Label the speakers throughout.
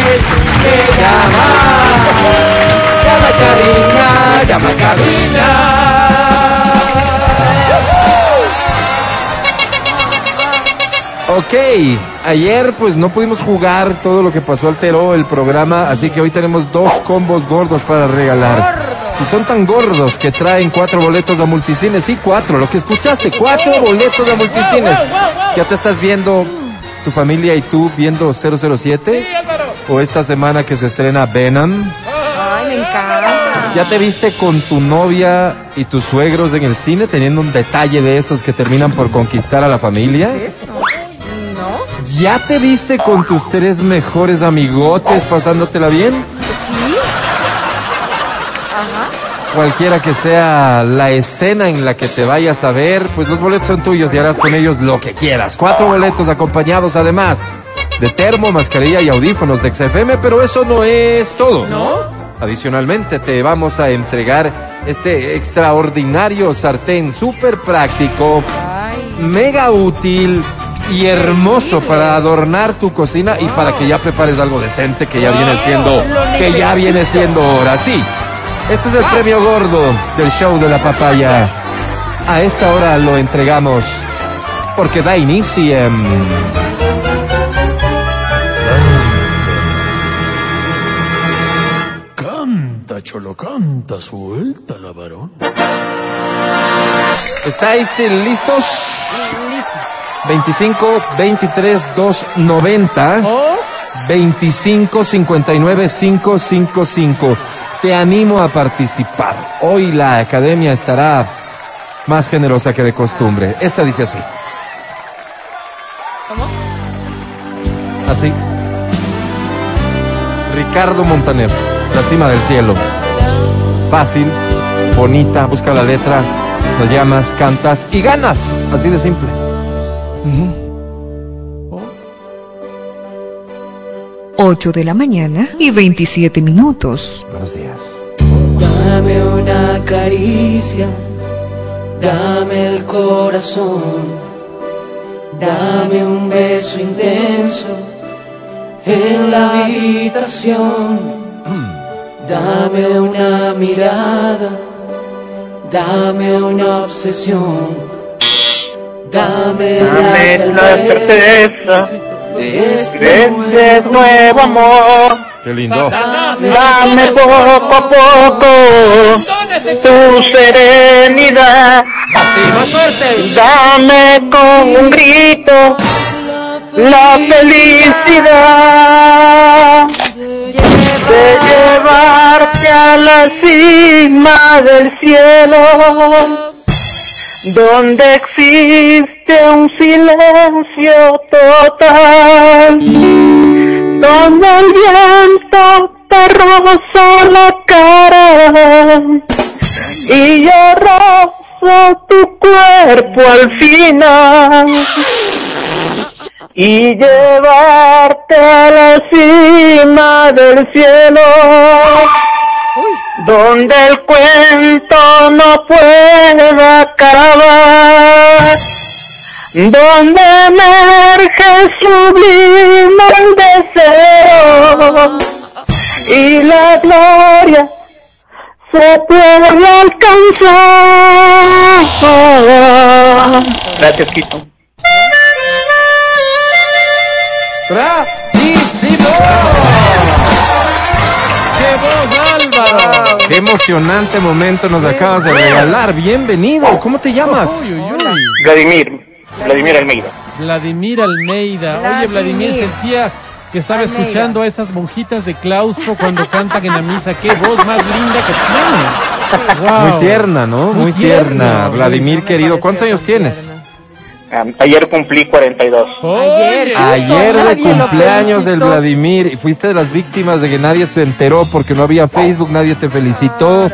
Speaker 1: que llama. Llama cabina, llama
Speaker 2: Ok, ayer pues no pudimos jugar todo lo que pasó alteró el programa, así que hoy tenemos dos combos gordos para regalar. Y son tan gordos que traen cuatro boletos a multicines, sí, cuatro, lo que escuchaste, cuatro boletos a multicines. ¿Ya te estás viendo tu familia y tú viendo 007? ¿O esta semana que se estrena Venom?
Speaker 3: Ay, me encanta.
Speaker 2: ¿Ya te viste con tu novia y tus suegros en el cine teniendo un detalle de esos que terminan por conquistar a la familia?
Speaker 3: Eso. ¿No?
Speaker 2: ¿Ya te viste con tus tres mejores amigotes pasándotela bien?
Speaker 3: Sí. Ajá.
Speaker 2: Cualquiera que sea la escena en la que te vayas a ver, pues los boletos son tuyos y harás con ellos lo que quieras. Cuatro boletos acompañados además de termo, mascarilla y audífonos de XFM, pero eso no es todo.
Speaker 3: ¿No?
Speaker 2: Adicionalmente te vamos a entregar este extraordinario sartén súper práctico,
Speaker 3: Ay.
Speaker 2: mega útil y hermoso para adornar tu cocina y para que ya prepares algo decente que ya viene siendo que ya viene siendo hora. Sí. Este es el premio gordo del show de la papaya. A esta hora lo entregamos porque da inicio en
Speaker 4: cholo, canta, suelta la varón.
Speaker 2: ¿Estáis eh, listos?
Speaker 3: Listo.
Speaker 2: 25 23 290
Speaker 3: ¿Oh?
Speaker 2: 25 59 555. Te animo a participar. Hoy la academia estará más generosa que de costumbre. Esta dice así.
Speaker 3: ¿Cómo?
Speaker 2: Así. Ricardo Montaner, La cima del cielo. Fácil, bonita, busca la letra, lo llamas, cantas y ganas. Así de simple.
Speaker 5: 8 de la mañana y 27 minutos.
Speaker 2: Buenos días.
Speaker 1: Dame una caricia, dame el corazón, dame un beso intenso en la habitación, dame una mirada, dame una obsesión, dame,
Speaker 6: Dame
Speaker 1: la
Speaker 6: la
Speaker 1: certeza de este
Speaker 6: este
Speaker 1: nuevo
Speaker 6: nuevo amor.
Speaker 2: Qué lindo.
Speaker 6: Dame poco a poco tu serenidad.
Speaker 1: Así, más fuerte.
Speaker 6: Dame con un grito la felicidad de llevarte a la cima del cielo donde existe un silencio total, donde el viento te roza la cara y yo rozo tu cuerpo al final y llevarte a la cima del cielo donde el cuento no pueda acabar, donde emerge sublime el deseo y la gloria se puede alcanzar. Gracias, Quito.
Speaker 4: ¡Qué voz, Álvaro!
Speaker 2: ¡Qué emocionante momento nos acabas de regalar! ¡Bienvenido! ¿Cómo te llamas?
Speaker 6: Vladimir, Vladimir Almeida.
Speaker 4: Vladimir Almeida. Oye, Vladimir, sentía que estaba
Speaker 3: Almeida.
Speaker 4: escuchando a esas monjitas de claustro cuando cantan en la misa. ¡Qué voz más linda que tiene! Wow.
Speaker 2: Muy tierna, ¿no? Muy,
Speaker 4: Muy
Speaker 2: tierna.
Speaker 4: tierna.
Speaker 2: Vladimir, querido, ¿cuántos años tienes?
Speaker 6: Um, ayer cumplí 42.
Speaker 4: Oye,
Speaker 3: Ayer.
Speaker 2: Ayer de cumpleaños del. Vladimir y fuiste de las víctimas de que nadie se enteró porque no había Facebook, nadie te felicitó.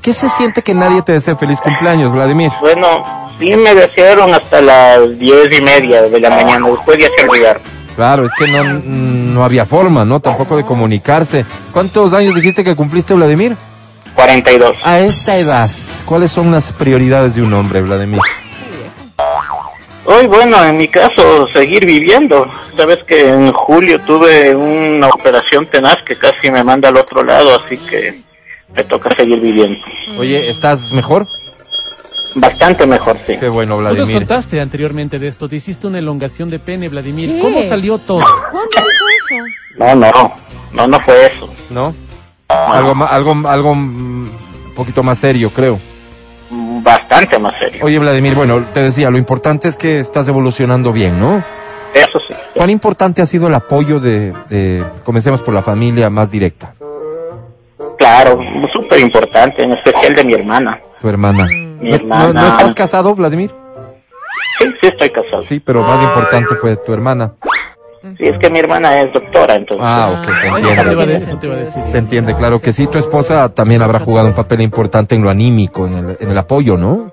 Speaker 2: ¿Qué se siente que nadie te desee feliz cumpleaños, Vladimir?
Speaker 6: Bueno, sí me desearon hasta las diez y media de la mañana. Después ya se olvidaron.
Speaker 2: Claro, es que no, no había forma, ¿no? Tampoco de comunicarse. ¿Cuántos años dijiste que cumpliste, Vladimir?
Speaker 6: 42.
Speaker 2: A esta edad, ¿cuáles son las prioridades de un hombre, Vladimir?
Speaker 6: Hoy, bueno, en mi caso, seguir viviendo. Sabes que en julio tuve una operación tenaz que casi me manda al otro lado, así que me toca seguir viviendo.
Speaker 2: Oye, ¿estás mejor?
Speaker 6: Bastante mejor, sí.
Speaker 2: Qué bueno,
Speaker 4: Tú nos
Speaker 2: Vladimir.
Speaker 4: contaste anteriormente de esto, te hiciste una elongación de pene, Vladimir.
Speaker 3: ¿Qué?
Speaker 4: ¿Cómo salió todo?
Speaker 3: ¿Cuándo dijo eso?
Speaker 6: No, no, no, no fue eso.
Speaker 2: ¿No? Algo, ma- algo, algo mm, un poquito más serio, creo.
Speaker 6: Bastante más serio.
Speaker 2: Oye, Vladimir, bueno, te decía, lo importante es que estás evolucionando bien, ¿no?
Speaker 6: Eso sí.
Speaker 2: ¿Cuán importante ha sido el apoyo de, de- comencemos por la familia más directa,
Speaker 6: Claro, súper importante, en especial de mi hermana.
Speaker 2: tu hermana?
Speaker 6: Mi
Speaker 2: ¿No,
Speaker 6: hermana.
Speaker 2: no- no estás casado, Vladimir?
Speaker 6: Sí, sí estoy casado.
Speaker 2: Sí, pero más importante fue tu hermana.
Speaker 6: Sí, es que mi hermana es doctora, entonces.
Speaker 2: Ah, ok, se
Speaker 4: Eso te iba a
Speaker 2: entiende.
Speaker 4: decir, eso te iba a decir.
Speaker 2: Se entiende, claro que sí. Tu esposa también habrá jugado un papel importante en lo anímico, en el, en el apoyo, ¿no?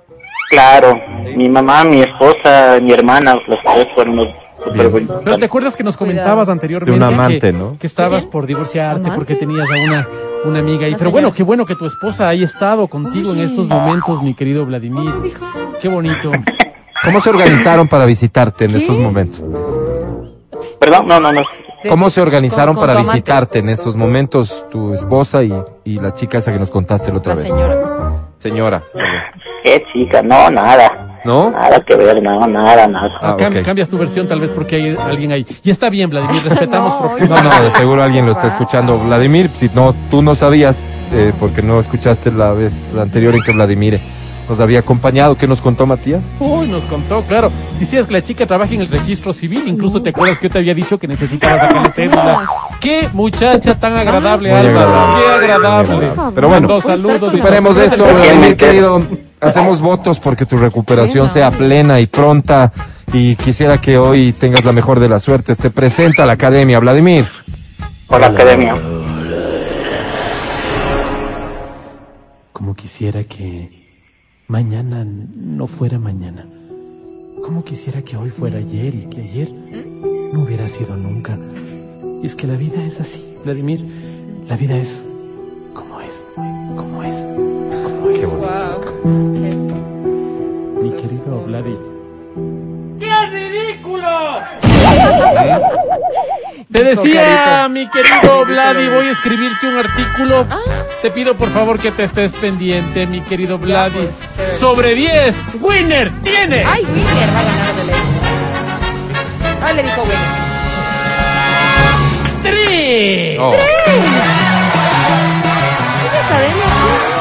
Speaker 6: Claro, mi mamá, mi esposa, mi hermana, los tres fueron los
Speaker 2: Bien.
Speaker 4: Pero te acuerdas que nos comentabas anteriormente
Speaker 2: De un amante,
Speaker 4: que,
Speaker 2: ¿no?
Speaker 4: que estabas por divorciarte
Speaker 3: ¿Amante?
Speaker 4: porque tenías a una, una amiga ahí. Pero
Speaker 3: señora.
Speaker 4: bueno, qué bueno que tu esposa haya estado contigo en
Speaker 3: Oye.
Speaker 4: estos momentos, mi querido Vladimir. Qué bonito.
Speaker 2: ¿Cómo se organizaron para visitarte en
Speaker 3: ¿Qué?
Speaker 2: esos momentos?
Speaker 6: Perdón, no, no, no.
Speaker 2: ¿Cómo se organizaron
Speaker 3: con- con
Speaker 2: para visitarte en esos momentos tu esposa y, y la chica esa que nos contaste la otra
Speaker 3: La
Speaker 2: vez?
Speaker 3: señora.
Speaker 2: Señora.
Speaker 6: Qué chica, no, nada.
Speaker 2: ¿No?
Speaker 6: Nada que ver, no, nada, nada.
Speaker 2: Ah.
Speaker 4: Cambias tu versión tal vez porque hay alguien ahí. Y está bien, Vladimir, respetamos
Speaker 3: No,
Speaker 4: profundamente.
Speaker 2: No, no, de seguro alguien lo está escuchando. Vladimir, si no, tú no sabías, eh, porque no escuchaste la vez anterior en que Vladimir nos había acompañado. ¿Qué nos contó Matías?
Speaker 4: Uy, nos contó, claro. Decías que la chica trabaja en el registro civil. Incluso te acuerdas que yo te había dicho que necesitabas sacarle cédula. Qué muchacha tan agradable,
Speaker 2: agradable.
Speaker 4: Qué agradable.
Speaker 2: Pero bueno,
Speaker 4: saludos.
Speaker 2: Superemos esto, Vladimir querido. Hacemos votos porque tu recuperación sea plena y pronta. Y quisiera que hoy tengas la mejor de las suertes. Te presenta a la academia, Vladimir.
Speaker 6: Por la academia.
Speaker 4: Como quisiera que mañana no fuera mañana. Como quisiera que hoy fuera ayer y que ayer no hubiera sido nunca. Y es que la vida es así, Vladimir. La vida es como es, como es, como es. Mi querido Vladi. Te decía, mi querido Vladi, voy a escribirte un artículo. Te pido por favor que te estés pendiente, mi querido Vladi. Sobre 10, Winner tiene.
Speaker 3: Ay, Winner va a ganar de ley. Ay, le dijo Winner.
Speaker 4: ¡Tri!
Speaker 2: Oh.
Speaker 3: ¿Qué academia?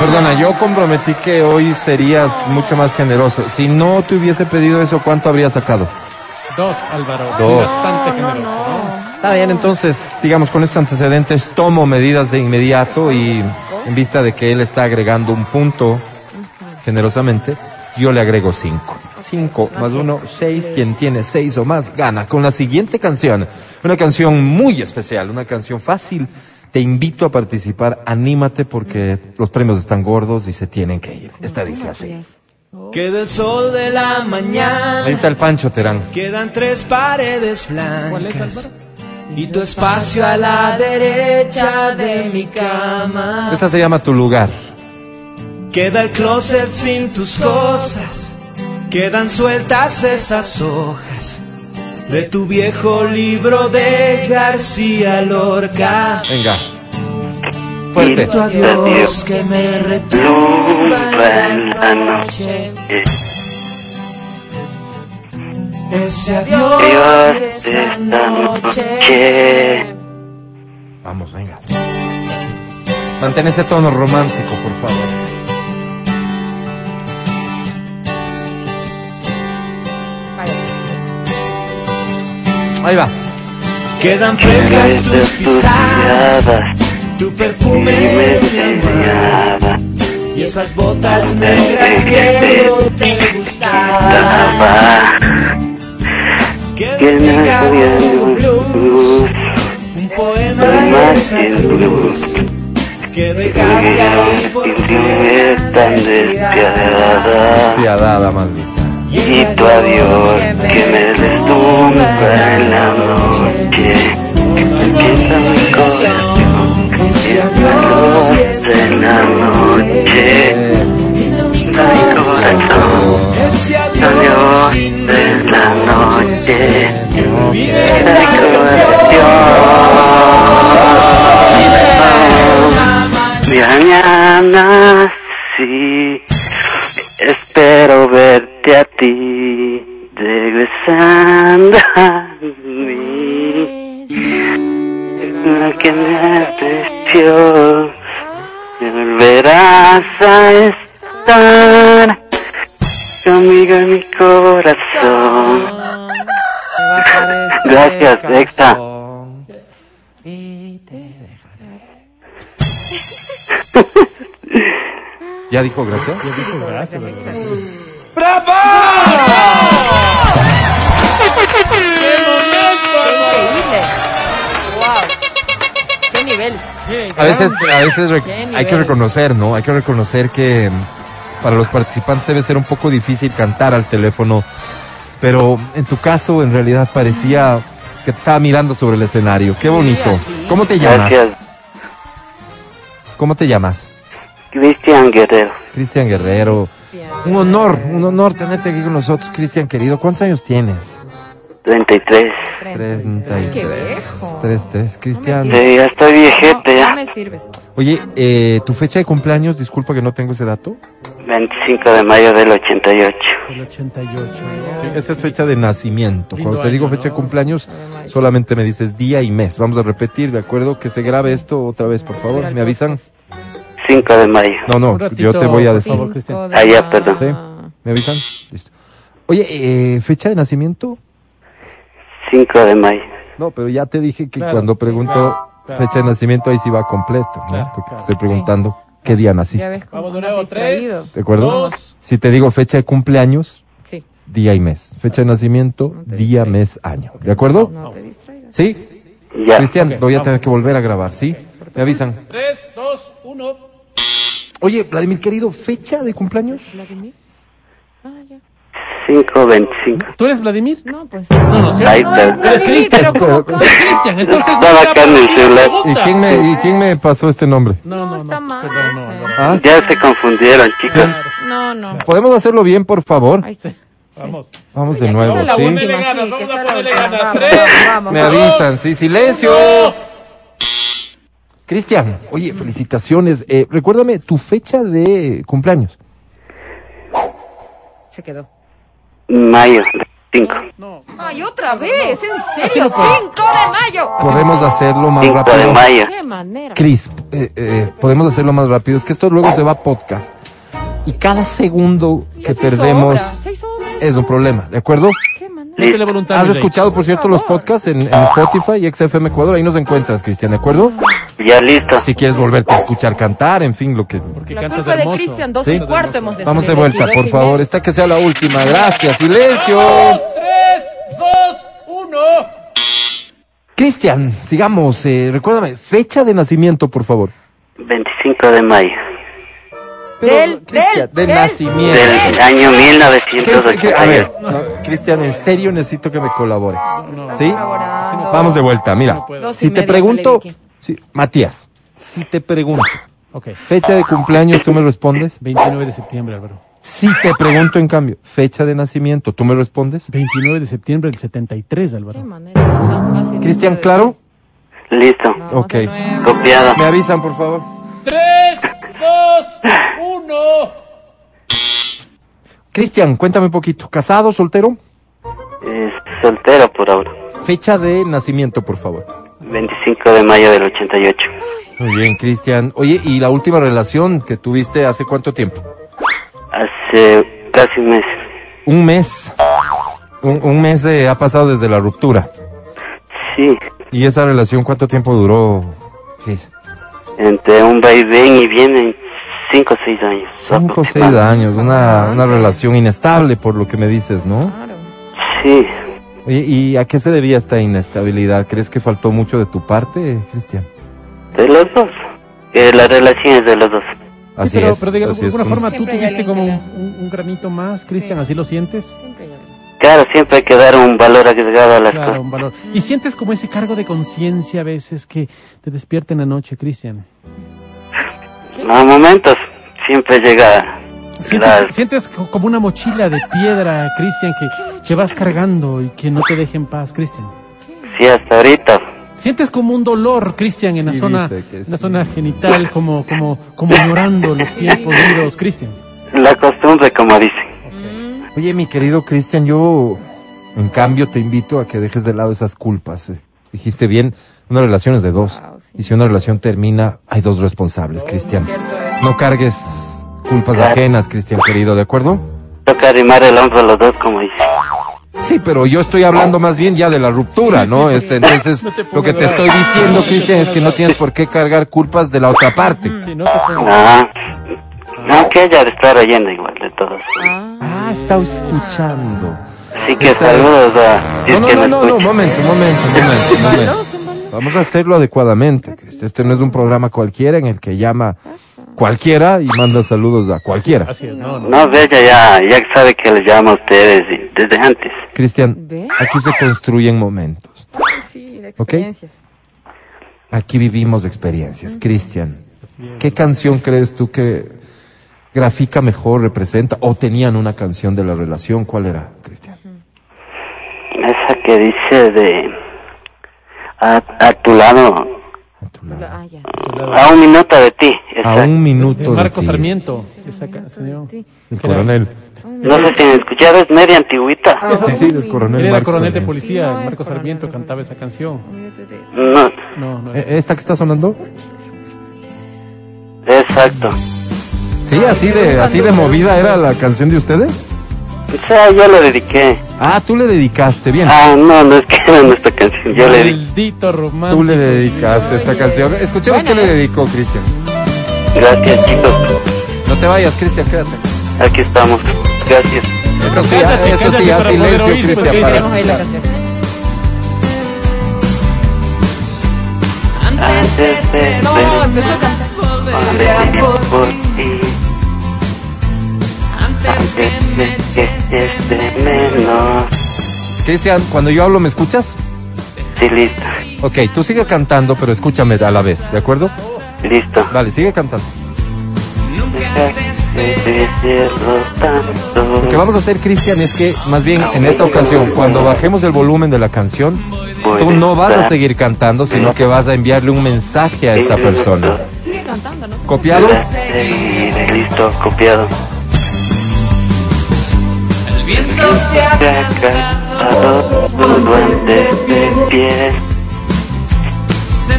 Speaker 2: Perdona, yo comprometí que hoy serías mucho más generoso. Si no te hubiese pedido eso, ¿cuánto habría sacado?
Speaker 4: Dos, Álvaro.
Speaker 2: Dos.
Speaker 4: Bastante generoso, ¿no?
Speaker 2: Está bien, entonces, digamos, con estos antecedentes tomo medidas de inmediato y en vista de que él está agregando un punto generosamente, yo le agrego cinco. Cinco más uno, seis. Quien tiene seis o más gana con la siguiente canción. Una canción muy especial, una canción fácil. Te invito a participar, anímate porque los premios están gordos y se tienen que ir. Esta dice así.
Speaker 1: Queda el sol de la mañana,
Speaker 2: Ahí está el Pancho Terán.
Speaker 1: quedan tres paredes
Speaker 4: ¿Cuál es,
Speaker 1: blancas y tu espacio a la derecha de mi cama.
Speaker 2: Esta se llama Tu Lugar.
Speaker 1: Queda el closet sin tus cosas, quedan sueltas esas hojas de tu viejo libro de García Lorca.
Speaker 2: Venga. Fuerte.
Speaker 1: tu adiós que me retumba en la noche. Ese adiós de esa noche.
Speaker 2: Vamos, venga. Mantén ese tono romántico, por favor. Ahí va.
Speaker 1: Quedan frescas tus pisadas, tu perfume en mi almohada, y esas botas negras que no te gustaban. Queda tu blues, un poema de esa cruz que dejaste ahí por siempre tan despiadada.
Speaker 2: Piadada, maldita.
Speaker 1: Y tu adiós que me deslumbra en la noche Que me quita mi corazón Ese adiós de la noche Mi corazón adiós de la noche. Mi corazón. Mañana ti, regresando a mí. Lo que me despió, volverás a estar conmigo en mi corazón. Gracias, Exa.
Speaker 2: ¿Ya dijo gracias?
Speaker 4: Gracias, ¿verdad?
Speaker 3: Increíble. Wow. Qué nivel.
Speaker 2: A veces, a veces hay que reconocer, ¿no? Hay que reconocer que mm, para los participantes debe ser un poco difícil cantar al teléfono, pero en tu caso en realidad parecía que te estaba mirando sobre el escenario. Qué bonito.
Speaker 3: así.
Speaker 2: ¿Cómo te llamas?
Speaker 1: Gracias,
Speaker 2: ¿Cómo te llamas?
Speaker 1: Cristian Guerrero.
Speaker 2: Cristian Guerrero. Un honor, un honor tenerte aquí con nosotros, Cristian querido. ¿Cuántos años tienes?
Speaker 1: 33.
Speaker 2: 33.
Speaker 3: Qué viejo.
Speaker 2: 33, Cristian.
Speaker 1: Sí, ya estoy viejete ya.
Speaker 3: no me sirves.
Speaker 2: Oye, eh, tu fecha de cumpleaños, disculpa que no tengo ese dato.
Speaker 1: 25 de mayo del 88.
Speaker 4: El 88.
Speaker 2: Esa es fecha de nacimiento. Cuando te digo fecha de cumpleaños, solamente me dices día y mes. Vamos a repetir, ¿de acuerdo? Que se grabe esto otra vez, por favor. ¿Me avisan?
Speaker 1: 5 de mayo.
Speaker 2: No, no,
Speaker 4: ratito,
Speaker 2: yo te voy a
Speaker 4: por
Speaker 2: decir.
Speaker 4: favor, Cristian.
Speaker 1: Ah, ya, perdón.
Speaker 2: ¿Sí? ¿Me avisan? Listo. Oye, eh, ¿fecha de nacimiento?
Speaker 1: 5 de mayo.
Speaker 2: No, pero ya te dije que
Speaker 4: Claro.
Speaker 2: cuando pregunto
Speaker 4: claro.
Speaker 2: fecha de nacimiento, ahí sí va completo, ¿no?
Speaker 4: Claro,
Speaker 2: Porque te
Speaker 4: claro.
Speaker 2: estoy preguntando qué día naciste.
Speaker 4: Vamos de nuevo. Tres.
Speaker 2: ¿De acuerdo?
Speaker 4: Dos.
Speaker 2: Si te digo fecha de cumpleaños,
Speaker 3: Sí.
Speaker 2: día y mes. Fecha de nacimiento,
Speaker 3: No te
Speaker 2: día, mes, año. ¿De acuerdo?
Speaker 3: No te distraigas.
Speaker 2: ¿Sí?
Speaker 1: Ya.
Speaker 2: Cristian,
Speaker 4: Ok,
Speaker 2: voy a
Speaker 4: vamos.
Speaker 2: tener que volver a grabar, ¿sí? Me avisan.
Speaker 4: Tres, dos, uno.
Speaker 2: Oye, Vladimir, querido, ¿fecha de cumpleaños?
Speaker 3: ¿Vladimir? Ah, ya.
Speaker 1: 5, 25.
Speaker 4: ¿Tú eres Vladimir?
Speaker 3: No, pues.
Speaker 4: No, no, ¿cierto?
Speaker 1: Ahí está.
Speaker 4: Eres
Speaker 3: Vladimir,
Speaker 4: Cristian. Eres Cristian, entonces
Speaker 1: Estaba
Speaker 4: no
Speaker 1: acá en el
Speaker 4: la
Speaker 1: celular.
Speaker 2: ¿Y quién me, y quién me pasó este nombre?
Speaker 4: No,
Speaker 3: No,
Speaker 4: no,
Speaker 3: está
Speaker 4: no.
Speaker 3: mal
Speaker 4: Perdón, no,
Speaker 3: ese.
Speaker 4: Álvaro.
Speaker 2: ¿Ah?
Speaker 1: Ya se confundieron, chicos.
Speaker 3: No, no.
Speaker 2: ¿Podemos hacerlo bien, por favor?
Speaker 3: Ahí está.
Speaker 4: Vamos.
Speaker 2: Vamos de nuevo, ¿sí?
Speaker 4: ganas,
Speaker 3: sí,
Speaker 4: vamos a ponerle ganas.
Speaker 3: Vamos,
Speaker 4: Tres.
Speaker 3: vamos,
Speaker 2: Me avisan, sí, silencio. Cristian, oye, felicitaciones. Eh, recuérdame tu fecha de cumpleaños.
Speaker 3: Se quedó.
Speaker 1: Mayo 5.
Speaker 4: No.
Speaker 3: Ay, otra vez, en serio, 5 de mayo.
Speaker 2: Podemos hacerlo más
Speaker 1: 5 de
Speaker 2: rápido.
Speaker 1: mayo.
Speaker 3: Qué manera.
Speaker 2: Cris, eh, eh, podemos hacerlo más rápido. Es que esto luego se va a podcast. Y cada segundo que perdemos es un problema, ¿de acuerdo?
Speaker 3: Qué manera.
Speaker 2: Has escuchado, por cierto, los podcasts en, en Spotify y XFM Ecuador. Ahí nos encuentras, Cristian, ¿de acuerdo?
Speaker 1: Ya listo.
Speaker 2: Si quieres volverte a escuchar cantar, en fin, lo que...
Speaker 4: Porque
Speaker 3: La culpa de. Cristian, dos
Speaker 2: Sí.
Speaker 3: y cuarto hemos de
Speaker 2: Vamos de vuelta, por favor. Esta que sea la última. Gracias. Silencio.
Speaker 4: Dos, tres, dos, uno.
Speaker 2: Cristian, sigamos. eh, recuérdame, fecha de nacimiento, por favor.
Speaker 1: 25 de mayo.
Speaker 3: Del-
Speaker 2: Cristian,
Speaker 3: del-
Speaker 2: de
Speaker 3: del-
Speaker 2: nacimiento.
Speaker 1: Del año
Speaker 2: Cristian, que- a ver,
Speaker 1: 1988.
Speaker 2: no, Cristian, en serio necesito que me colabores. ¿Sí? Vamos de vuelta, mira. Si te pregunto. Sí, Matías, si te pregunto, fecha de cumpleaños, tú me respondes.
Speaker 4: 29 de septiembre, Álvaro.
Speaker 2: Si te pregunto, en cambio, fecha de nacimiento, tú me respondes.
Speaker 4: 29 de septiembre del 73,
Speaker 3: Qué
Speaker 4: Álvaro.
Speaker 3: manera.
Speaker 2: Cristian, ¿claro?
Speaker 1: Listo.
Speaker 3: Vamos
Speaker 2: Ok.
Speaker 1: Copiado.
Speaker 2: Me avisan, por favor.
Speaker 4: Tres, dos, uno.
Speaker 2: Cristian, cuéntame un poquito. ¿Casado, soltero?
Speaker 1: Es soltero por ahora.
Speaker 2: Fecha de nacimiento, por favor.
Speaker 1: 25 de mayo del 88.
Speaker 2: Muy bien, Cristian. Oye, ¿y la última relación que tuviste hace cuánto tiempo?
Speaker 1: Hace casi un mes.
Speaker 2: Un mes. Un, un mes de- ha pasado desde la ruptura.
Speaker 1: Sí.
Speaker 2: ¿Y esa relación cuánto tiempo duró? Cris?
Speaker 1: Entre un vaivén y vienen 5 o 6 años.
Speaker 2: Cinco o seis años. Una, una relación inestable, por lo que me dices, ¿no?
Speaker 3: Claro.
Speaker 1: Sí.
Speaker 2: Oye, ¿y a qué se debía esta inestabilidad? ¿Crees que faltó mucho de tu parte, Cristian?
Speaker 1: De los dos. Eh, la relación es de los dos.
Speaker 2: Así
Speaker 4: Sí, pero,
Speaker 2: es.
Speaker 4: pero de
Speaker 2: así es.
Speaker 4: alguna forma tú
Speaker 3: Siempre hay
Speaker 4: tuviste como un, un- granito más, Cristian,
Speaker 3: Sí.
Speaker 4: ¿así lo sientes?
Speaker 3: Siempre.
Speaker 1: Claro, siempre hay que dar un valor agregado a las
Speaker 4: Claro,
Speaker 1: cosas.
Speaker 4: un valor. ¿Y sientes como ese cargo de conciencia a veces que te despierta en la noche, Cristian?
Speaker 1: A momentos siempre llega
Speaker 4: Sientes, sientes co- como una mochila de piedra, Cristian, que, que vas cargando y que no te deja en paz, Cristian.
Speaker 1: Sí, hasta ahorita.
Speaker 4: Sientes como un dolor, Cristian, en la
Speaker 2: Sí,
Speaker 4: zona, en la zona genital, como, como, como llorando los tiempos duros, Cristian.
Speaker 1: La costumbre, como dicen.
Speaker 2: Oye, mi querido Cristian, yo en cambio te invito a que dejes de lado esas culpas. eh. Dijiste bien, una relación es de dos.
Speaker 3: Wow, sí.
Speaker 2: Y si una relación termina, hay dos responsables, Cristian.
Speaker 3: Eh.
Speaker 2: No cargues culpas
Speaker 1: Claro.
Speaker 2: ajenas, Cristian querido, ¿de acuerdo?
Speaker 1: Toca arrimar el hombro a los dos, como dicen.
Speaker 2: Sí, pero yo estoy hablando más bien ya de la ruptura, ¿no? Este, entonces,
Speaker 4: No
Speaker 2: lo que te estoy diciendo,
Speaker 4: No
Speaker 2: Cristian, es que no tienes por qué cargar culpas de la otra parte.
Speaker 4: Sí, no te
Speaker 1: Ah, aunque ella de estar oyendo igual de todos.
Speaker 3: Ah,
Speaker 2: está escuchando.
Speaker 1: Así que
Speaker 2: Esta
Speaker 1: saludos a... si
Speaker 2: No,
Speaker 1: es
Speaker 2: no,
Speaker 1: que
Speaker 2: no, no, no, momento, momento, momento, momento.
Speaker 3: no.
Speaker 2: Vamos a hacerlo adecuadamente, Cristian. Este no es un programa cualquiera en el que llama cualquiera y manda saludos a cualquiera.
Speaker 4: Así es, no, no.
Speaker 1: No, ve, ella ya, ya sabe que les llamo a ustedes desde antes.
Speaker 2: Cristian, aquí se construyen momentos.
Speaker 3: Sí, experiencias.
Speaker 2: Aquí vivimos experiencias. Cristian, ¿qué canción crees tú que grafica mejor, representa? ¿O tenían una canción de la relación? ¿Cuál era, Cristian?
Speaker 1: Esa que dice de... A, a tu lado,
Speaker 2: A tu lado.
Speaker 3: Ah, ya.
Speaker 1: a un minuto de ti.
Speaker 2: A
Speaker 1: Esa.
Speaker 2: un
Speaker 4: De
Speaker 2: minuto de
Speaker 4: Marco
Speaker 2: ti.
Speaker 4: Sarmiento, esa canción.
Speaker 3: Sí.
Speaker 2: El coronel.
Speaker 1: No sé si han escuchado, es media antigüita.
Speaker 3: Ah,
Speaker 2: Sí, sí, del coronel.
Speaker 4: Él era
Speaker 2: Marco
Speaker 4: coronel de policía,
Speaker 3: No, es
Speaker 4: Marco Sarmiento
Speaker 3: no,
Speaker 4: cantaba
Speaker 3: no.
Speaker 4: esa canción.
Speaker 3: De-
Speaker 1: No,
Speaker 4: No, no.
Speaker 2: Eh, ¿Esta que está sonando?
Speaker 1: exacto.
Speaker 2: Sí, así de, así de movida era la canción de ustedes.
Speaker 1: O sea, yo le dediqué.
Speaker 2: Ah, tú le dedicaste, bien.
Speaker 1: Ah, no, no es que era nuestra canción. Yo le.
Speaker 4: Maldito romántico.
Speaker 2: Tú le dedicaste esta canción. Escuchemos qué le dedicó Cristian.
Speaker 1: Gracias, chicos.
Speaker 2: No te vayas, Cristian, quédate.
Speaker 1: Aquí estamos. Gracias.
Speaker 2: Eso sí,
Speaker 4: Cállate,
Speaker 2: eso sí,
Speaker 4: cállate
Speaker 2: a
Speaker 4: para poder
Speaker 2: silencio,
Speaker 4: pues,
Speaker 2: Cristian,
Speaker 4: ¿qué
Speaker 2: para
Speaker 3: Queremos oír la
Speaker 2: escuchar.
Speaker 3: canción.
Speaker 1: Antes de
Speaker 3: No, empezó a cantar.
Speaker 1: por ti. Antes de que estés de menos.
Speaker 2: Cristian, cuando yo hablo, ¿me escuchas?
Speaker 1: Sí, listo.
Speaker 2: Ok, tú sigue cantando, pero escúchame a la vez, ¿de acuerdo?
Speaker 1: Listo.
Speaker 2: Dale, sigue cantando. Lo que vamos a hacer, Cristian, es que más bien en esta ocasión, cuando bajemos el volumen de la canción, tú no vas a seguir cantando, sino que vas a enviarle un mensaje a esta persona.
Speaker 3: Sigue cantando, ¿no?
Speaker 2: ¿Copiado?
Speaker 1: Seguiré, listo, copiado. El viento se ha cantado tu duende de piel. Se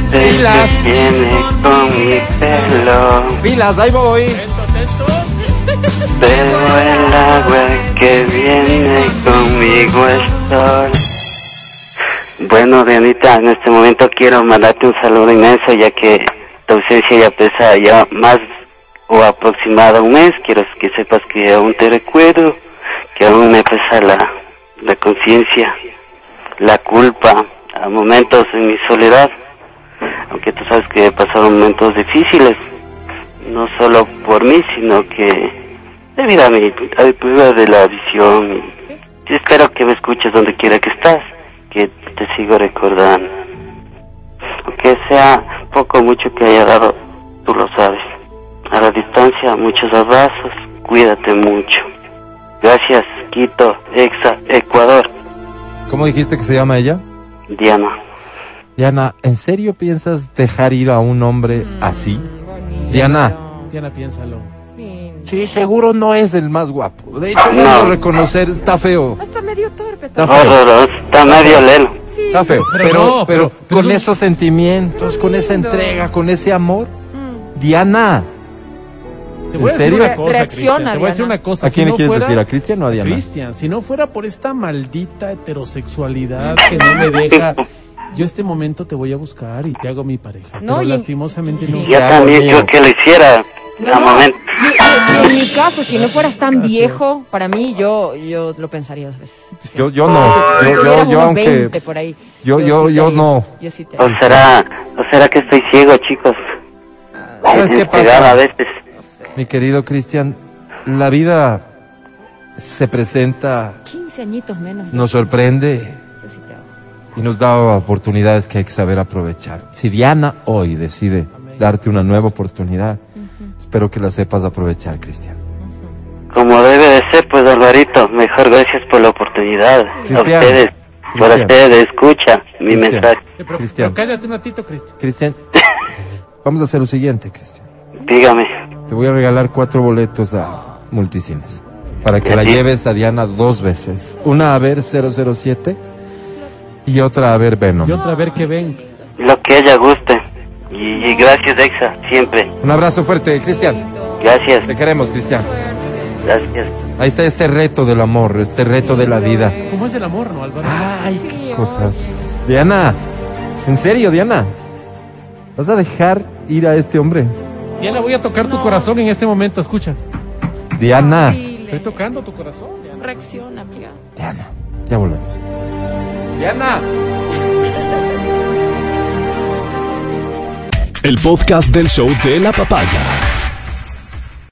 Speaker 1: viene con mi pelo.
Speaker 2: Pilas, ahí voy.
Speaker 1: Bebo el agua que viene conmigo el sol. Bueno, Dianita, en este momento quiero mandarte un saludo inmenso, ya que tu ausencia ya pesa ya más o aproximada un mes. Quiero que sepas que aún te recuerdo, que aún me pesa la, la conciencia, la culpa, a momentos en mi soledad. Aunque tú sabes que he pasado momentos difíciles, no solo por mí, sino que debido a mi, a prueba de la visión. Yo espero que me escuches donde quiera que estás, que te sigo recordando. Aunque sea poco o mucho que haya dado, tú lo sabes. A la distancia, muchos abrazos, cuídate mucho. Gracias, Quito, Exa, Ecuador,
Speaker 2: ¿Cómo dijiste que se llama ella?
Speaker 1: Diana.
Speaker 2: Diana, ¿en serio piensas dejar ir a un hombre así? Diana.
Speaker 4: Diana, piénsalo.
Speaker 2: Sí, seguro no es el más guapo. De hecho,
Speaker 1: No.
Speaker 2: no reconocer, está feo.
Speaker 3: Está medio torpe.
Speaker 2: Está feo.
Speaker 1: Horroroso, está medio lelo.
Speaker 3: Sí.
Speaker 2: Está feo.
Speaker 4: Pero
Speaker 2: Pero,
Speaker 4: no,
Speaker 2: pero,
Speaker 4: pero- pero
Speaker 2: con esos sentimientos, con esa entrega, con ese amor.
Speaker 3: Mm.
Speaker 2: Diana.
Speaker 4: Te voy a
Speaker 2: ¿En
Speaker 4: decir
Speaker 2: serio?
Speaker 4: una cosa,
Speaker 3: Reacciona,
Speaker 4: Cristian. Te voy a decir
Speaker 3: Diana.
Speaker 4: una cosa.
Speaker 2: ¿A quién
Speaker 4: si
Speaker 2: le
Speaker 4: no
Speaker 2: quieres
Speaker 4: fuera-
Speaker 2: decir? ¿A Cristian o a Diana?
Speaker 4: Cristian, si no fuera por esta maldita heterosexualidad que no me deja, yo este momento te voy a buscar y te hago mi pareja.
Speaker 3: No,
Speaker 4: pero
Speaker 3: y en-
Speaker 4: lastimosamente no.
Speaker 1: Yo
Speaker 2: Ya,
Speaker 1: también creo que lo hiciera.
Speaker 3: No, no, y- y- y en mi caso, si no fueras tan viejo, para mí, yo, yo lo pensaría dos veces.
Speaker 2: Yo, yo no. Yo, yo, yo aunque.
Speaker 3: 20 por ahí.
Speaker 2: yo- yo-
Speaker 3: sí
Speaker 2: yo
Speaker 3: te-
Speaker 2: no.
Speaker 3: Yo sí te.
Speaker 1: O será, o será que estoy ciego, chicos.
Speaker 2: ¿Sabes qué pasa?
Speaker 1: A veces.
Speaker 2: Mi querido Cristian, la vida se presenta,
Speaker 3: 15 añitos menos.
Speaker 2: nos sorprende y nos da oportunidades que hay que saber aprovechar. Si Diana hoy decide darte una nueva oportunidad, espero que la sepas aprovechar, Cristian.
Speaker 1: como debe de ser, pues Alvarito, mejor gracias por la oportunidad. A
Speaker 2: Cristian.
Speaker 1: ustedes, por ustedes, escucha mi
Speaker 2: Cristian.
Speaker 1: mensaje.
Speaker 4: Eh, pero,
Speaker 2: Cristian.
Speaker 4: pero cállate un ratito, Cristian.
Speaker 2: Cristian, vamos a hacer lo siguiente, Cristian.
Speaker 1: Dígame.
Speaker 2: Te voy a regalar cuatro boletos a Multicines para que la
Speaker 1: Sí.
Speaker 2: lleves a Diana dos veces. Una a ver 007 y otra a ver Venom.
Speaker 4: Y otra a ver qué ven.
Speaker 1: Lo que ella guste. Y, y gracias, Exa, siempre.
Speaker 2: Un abrazo fuerte, Cristian.
Speaker 1: Gracias,
Speaker 2: Te queremos, Cristian.
Speaker 1: gracias.
Speaker 2: Ahí está este reto del amor, este reto de la vida.
Speaker 4: ¿Cómo es el amor, no, Álvaro?
Speaker 2: Ay, qué cosas. Diana, en serio, Diana. ¿Vas a dejar ir a este hombre?
Speaker 4: Diana, voy a tocar tu corazón en este momento, escucha.
Speaker 2: Diana.
Speaker 4: Estoy tocando tu corazón, Diana.
Speaker 3: Reacciona, amiga.
Speaker 2: Diana, ya volvemos. Diana.
Speaker 7: El podcast del show de la papaya.